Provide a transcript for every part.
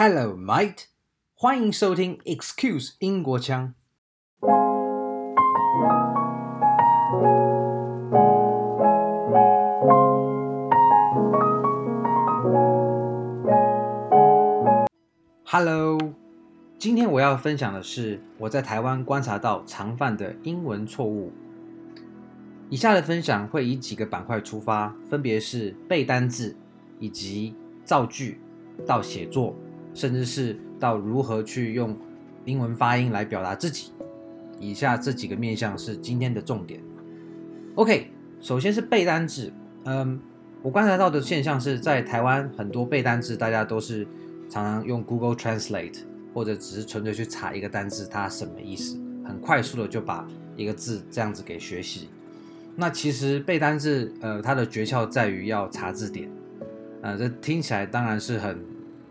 Hello, mate！欢迎收听 Excuse 英国腔。Hello，今天我要分享的是我在台湾观察到常犯的英文错误。以下的分享会以几个板块出发，分别是背单字，以及造句，到写作，甚至是到如何去用英文发音来表达自己。以下这几个面向是今天的重点。OK，首先是背单字。嗯，我观察到的现象是在台湾很多背单字，大家都是常常用 Google Translate，或者只是纯粹去查一个单字它什么意思，很快速的就把一个字这样子给学习。那其实背单字，呃，它的诀窍在于要查字典，呃，这听起来当然是很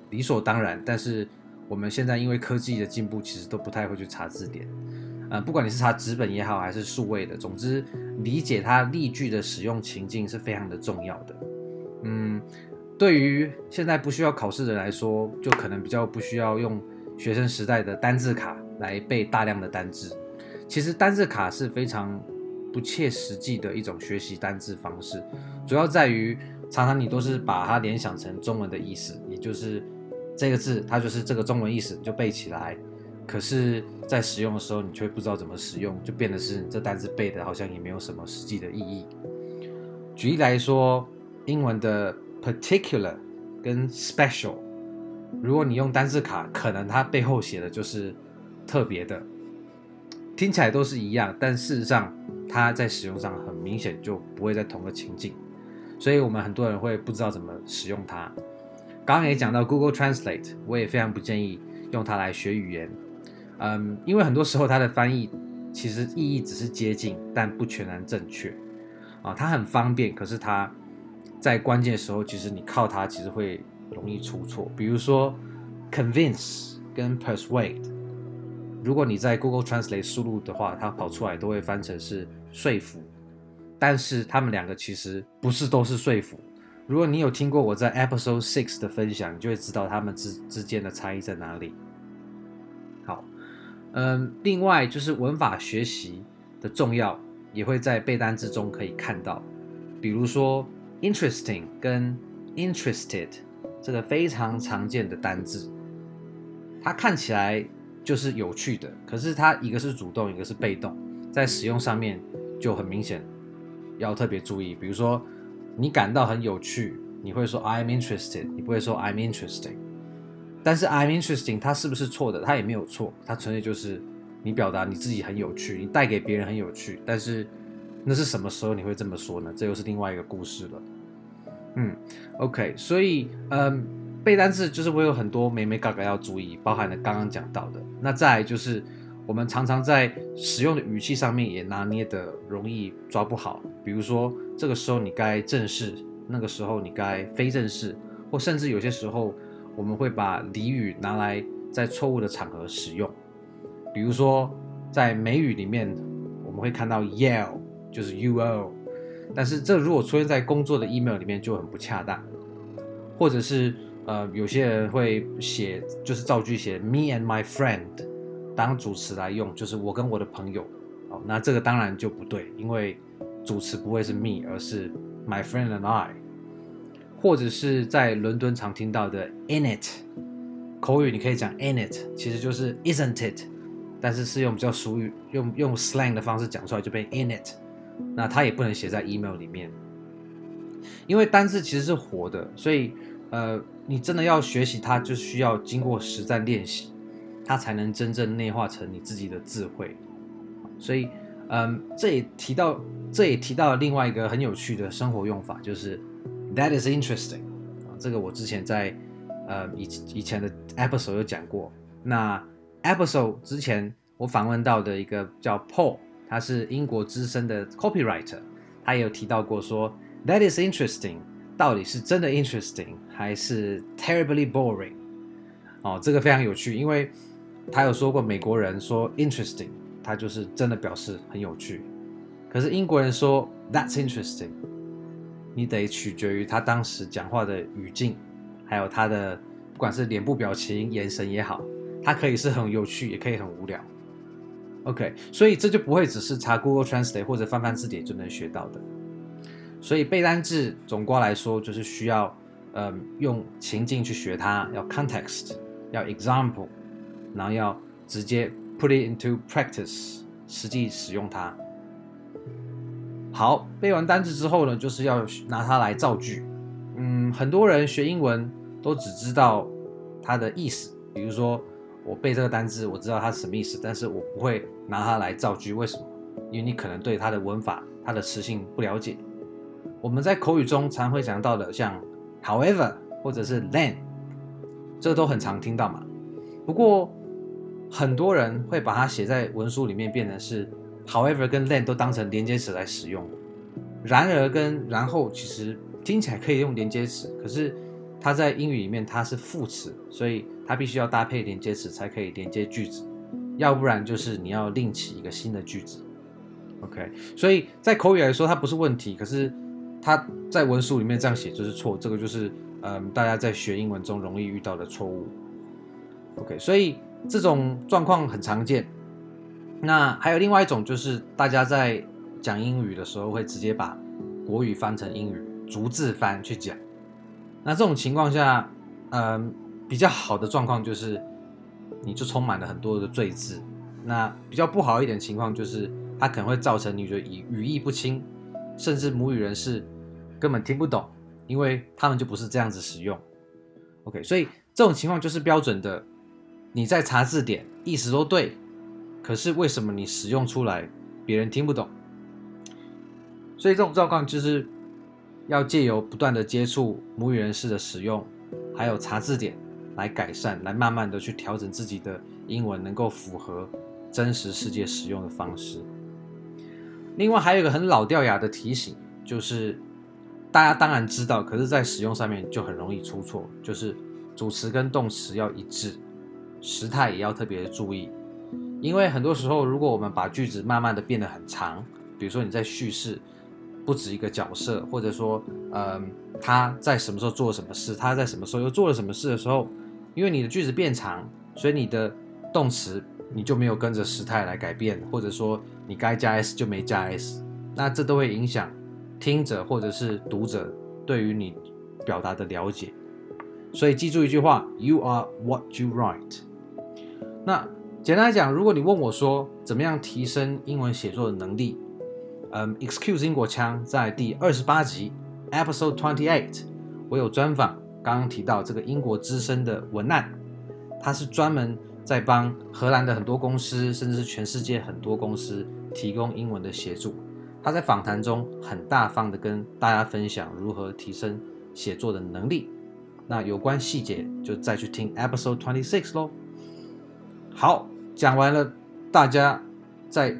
理所当然，但是我们现在因为科技的进步，其实都不太会去查字典，呃，不管你是查纸本也好，还是数位的，总之理解它例句的使用情境是非常的重要的。嗯，对于现在不需要考试的人来说，就可能比较不需要用学生时代的单字卡来背大量的单字。其实单字卡是非常。不切实际的一种学习单字方式，主要在于常常你都是把它联想成中文的意思，也就是这个字它就是这个中文意思，你就背起来。可是，在使用的时候，你却不知道怎么使用，就变得是这单字背的好像也没有什么实际的意义。举例来说，英文的 particular 跟 special，如果你用单字卡，可能它背后写的就是特别的。听起来都是一样，但事实上它在使用上很明显就不会在同个情境，所以我们很多人会不知道怎么使用它。刚刚也讲到 Google Translate，我也非常不建议用它来学语言，嗯，因为很多时候它的翻译其实意义只是接近，但不全然正确啊。它很方便，可是它在关键时候，其实你靠它其实会容易出错。比如说 convince 跟 persuade。如果你在 Google Translate 输入的话，它跑出来都会翻成是说服，但是他们两个其实不是都是说服。如果你有听过我在 Episode Six 的分享，你就会知道他们之之间的差异在哪里。好，嗯，另外就是文法学习的重要，也会在背单字中可以看到，比如说 interesting 跟 interested 这个非常常见的单字，它看起来。就是有趣的，可是它一个是主动，一个是被动，在使用上面就很明显，要特别注意。比如说，你感到很有趣，你会说 I'm interested，你不会说 I'm interesting。但是 I'm interesting，它是不是错的？它也没有错，它纯粹就是你表达你自己很有趣，你带给别人很有趣。但是那是什么时候你会这么说呢？这又是另外一个故事了。嗯，OK，所以嗯。背单词就是会有很多美眉角角要注意，包含了刚刚讲到的。那再就是我们常常在使用的语气上面也拿捏的容易抓不好。比如说这个时候你该正式，那个时候你该非正式，或甚至有些时候我们会把俚语拿来在错误的场合使用。比如说在美语里面我们会看到 yell 就是 UO，但是这如果出现在工作的 email 里面就很不恰当，或者是。呃，有些人会写，就是造句写 me and my friend 当主持来用，就是我跟我的朋友。哦，那这个当然就不对，因为主持不会是 me，而是 my friend and I。或者是在伦敦常听到的 in it，口语你可以讲 in it，其实就是 isn't it，但是是用比较俗语，用用 slang 的方式讲出来就变 in it。那它也不能写在 email 里面，因为单字其实是活的，所以。呃，你真的要学习它，就需要经过实战练习，它才能真正内化成你自己的智慧。所以，嗯，这也提到，这也提到了另外一个很有趣的生活用法，就是 That is interesting。这个我之前在呃以以前的 episode 有讲过。那 episode 之前我访问到的一个叫 Paul，他是英国资深的 copywriter，他也有提到过说 That is interesting。到底是真的 interesting 还是 terribly boring？哦，这个非常有趣，因为他有说过，美国人说 interesting，他就是真的表示很有趣。可是英国人说 that's interesting，你得取决于他当时讲话的语境，还有他的不管是脸部表情、眼神也好，它可以是很有趣，也可以很无聊。OK，所以这就不会只是查 Google Translate 或者翻翻字典就能学到的。所以背单字总括来说就是需要，嗯，用情境去学它，要 context，要 example，然后要直接 put it into practice，实际使用它。好，背完单字之后呢，就是要拿它来造句。嗯，很多人学英文都只知道它的意思，比如说我背这个单字，我知道它是什么意思，但是我不会拿它来造句。为什么？因为你可能对它的文法、它的词性不了解。我们在口语中常会讲到的，像 however 或者是 then，这都很常听到嘛。不过很多人会把它写在文书里面，变成是。However，跟 then 都当成连接词来使用。然而跟然后其实听起来可以用连接词，可是它在英语里面它是副词，所以它必须要搭配连接词才可以连接句子，要不然就是你要另起一个新的句子。OK，所以在口语来说它不是问题，可是它在文书里面这样写就是错，这个就是嗯大家在学英文中容易遇到的错误。OK，所以这种状况很常见。那还有另外一种，就是大家在讲英语的时候，会直接把国语翻成英语，逐字翻去讲。那这种情况下，嗯，比较好的状况就是，你就充满了很多的赘字。那比较不好一点情况就是，它可能会造成你觉得语语义不清，甚至母语人士根本听不懂，因为他们就不是这样子使用。OK，所以这种情况就是标准的，你在查字典，意思都对。可是为什么你使用出来，别人听不懂？所以这种状况就是要借由不断的接触母语人士的使用，还有查字典来改善，来慢慢的去调整自己的英文，能够符合真实世界使用的方式。另外还有一个很老掉牙的提醒，就是大家当然知道，可是在使用上面就很容易出错，就是主词跟动词要一致，时态也要特别的注意。因为很多时候，如果我们把句子慢慢的变得很长，比如说你在叙事不止一个角色，或者说，嗯，他在什么时候做了什么事，他在什么时候又做了什么事的时候，因为你的句子变长，所以你的动词你就没有跟着时态来改变，或者说你该加 s 就没加 s，那这都会影响听者或者是读者对于你表达的了解。所以记住一句话：You are what you write。那。简单来讲，如果你问我说怎么样提升英文写作的能力，嗯，Excuse 英国腔在第二十八集 Episode Twenty Eight，我有专访，刚刚提到这个英国资深的文案，他是专门在帮荷兰的很多公司，甚至是全世界很多公司提供英文的协助。他在访谈中很大方的跟大家分享如何提升写作的能力。那有关细节就再去听 Episode Twenty Six 喽。好。讲完了，大家在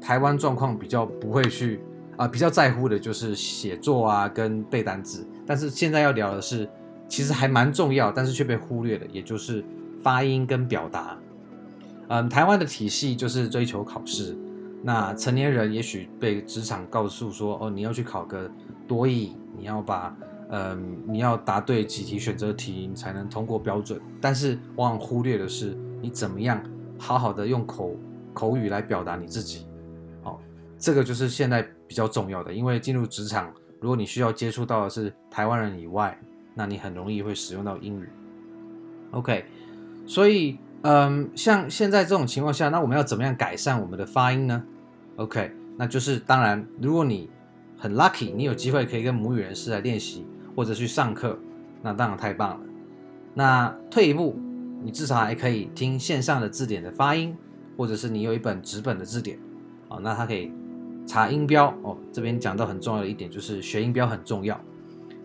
台湾状况比较不会去啊、比较在乎的就是写作啊跟背单词。但是现在要聊的是，其实还蛮重要，但是却被忽略的，也就是发音跟表达。嗯，台湾的体系就是追求考试，那成年人也许被职场告诉说，哦，你要去考个多益，你要把嗯，你要答对几题选择题，你才能通过标准。但是往往忽略的是你怎么样。好好的用口口语来表达你自己，好，这个就是现在比较重要的。因为进入职场，如果你需要接触到的是台湾人以外，那你很容易会使用到英语。OK，所以，嗯，像现在这种情况下，那我们要怎么样改善我们的发音呢？OK，那就是当然，如果你很 lucky，你有机会可以跟母语人士来练习或者去上课，那当然太棒了。那退一步。你至少还可以听线上的字典的发音，或者是你有一本纸本的字典，啊，那它可以查音标哦。这边讲到很重要的一点就是学音标很重要，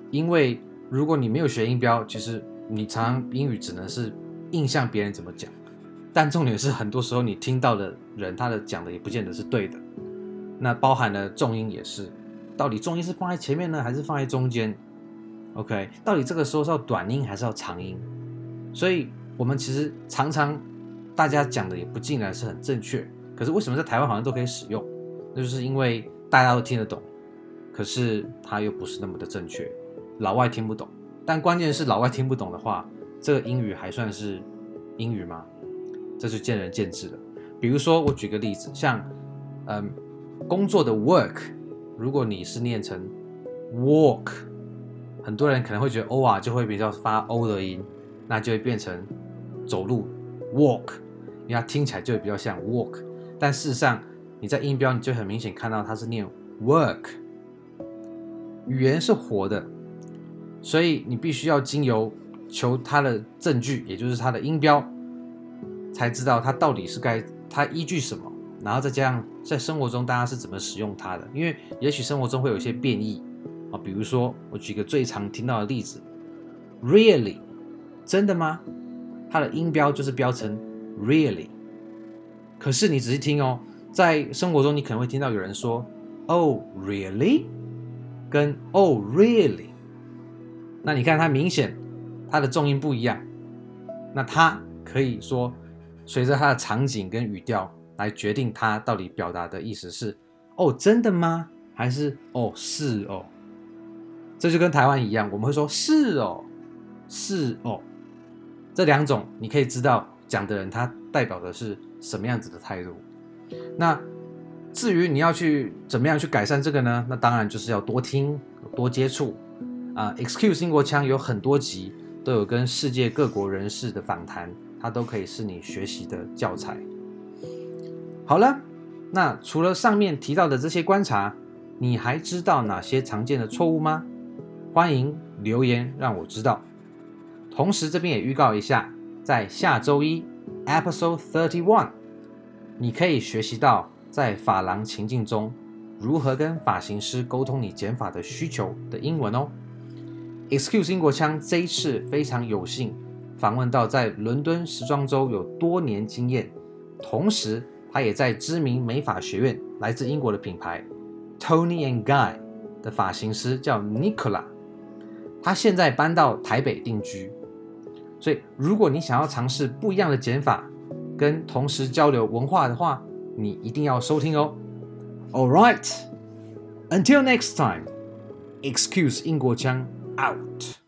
因为如果你没有学音标，其实你常英语只能是印象别人怎么讲，但重点是很多时候你听到的人他的讲的也不见得是对的。那包含了重音也是，到底重音是放在前面呢，还是放在中间？OK，到底这个时候是要短音还是要长音？所以。我们其实常常大家讲的也不尽然是很正确，可是为什么在台湾好像都可以使用？那就是因为大家都听得懂，可是它又不是那么的正确，老外听不懂。但关键是老外听不懂的话，这个英语还算是英语吗？这就见仁见智了。比如说，我举个例子，像嗯，工作的 work，如果你是念成 walk，很多人可能会觉得 o 啊就会比较发 o 的音，那就会变成走路 walk，因为它听起来就会比较像 walk，但事实上你在音标你就很明显看到它是念 work。语言是活的，所以你必须要经由求它的证据，也就是它的音标，才知道它到底是该它依据什么，然后再加上在生活中大家是怎么使用它的。因为也许生活中会有一些变异啊，比如说我举个最常听到的例子，really，真的吗？它的音标就是标成 really，可是你仔细听哦，在生活中你可能会听到有人说，oh really？跟 Oh really？那你看它明显它的重音不一样，那它可以说随着它的场景跟语调来决定它到底表达的意思是哦真的吗？还是哦是哦？这就跟台湾一样，我们会说是哦是哦，这两种你可以知道讲的人他代表的是什么样子的态度。那至于你要去怎么样去改善这个呢？那当然就是要多听、多接触啊。Excuse 英国腔有很多集都有跟世界各国人士的访谈，它都可以是你学习的教材。好了，那除了上面提到的这些观察，你还知道哪些常见的错误吗？欢迎留言让我知道。同时这边也预告一下，在下周一 Episode Thirty One，你可以学习到。在发廊情境中，如何跟发型师沟通你剪发的需求的英文哦？Excuse 英国腔这一次非常有幸访问到在伦敦时装周有多年经验，同时他也在知名美发学院，来自英国的品牌 Tony and Guy 的发型师叫 Nicola，他现在搬到台北定居，所以如果你想要尝试不一样的减法，跟同时交流文化的话。你一定要收听哦。All right, until next time, excuse 英国腔 out.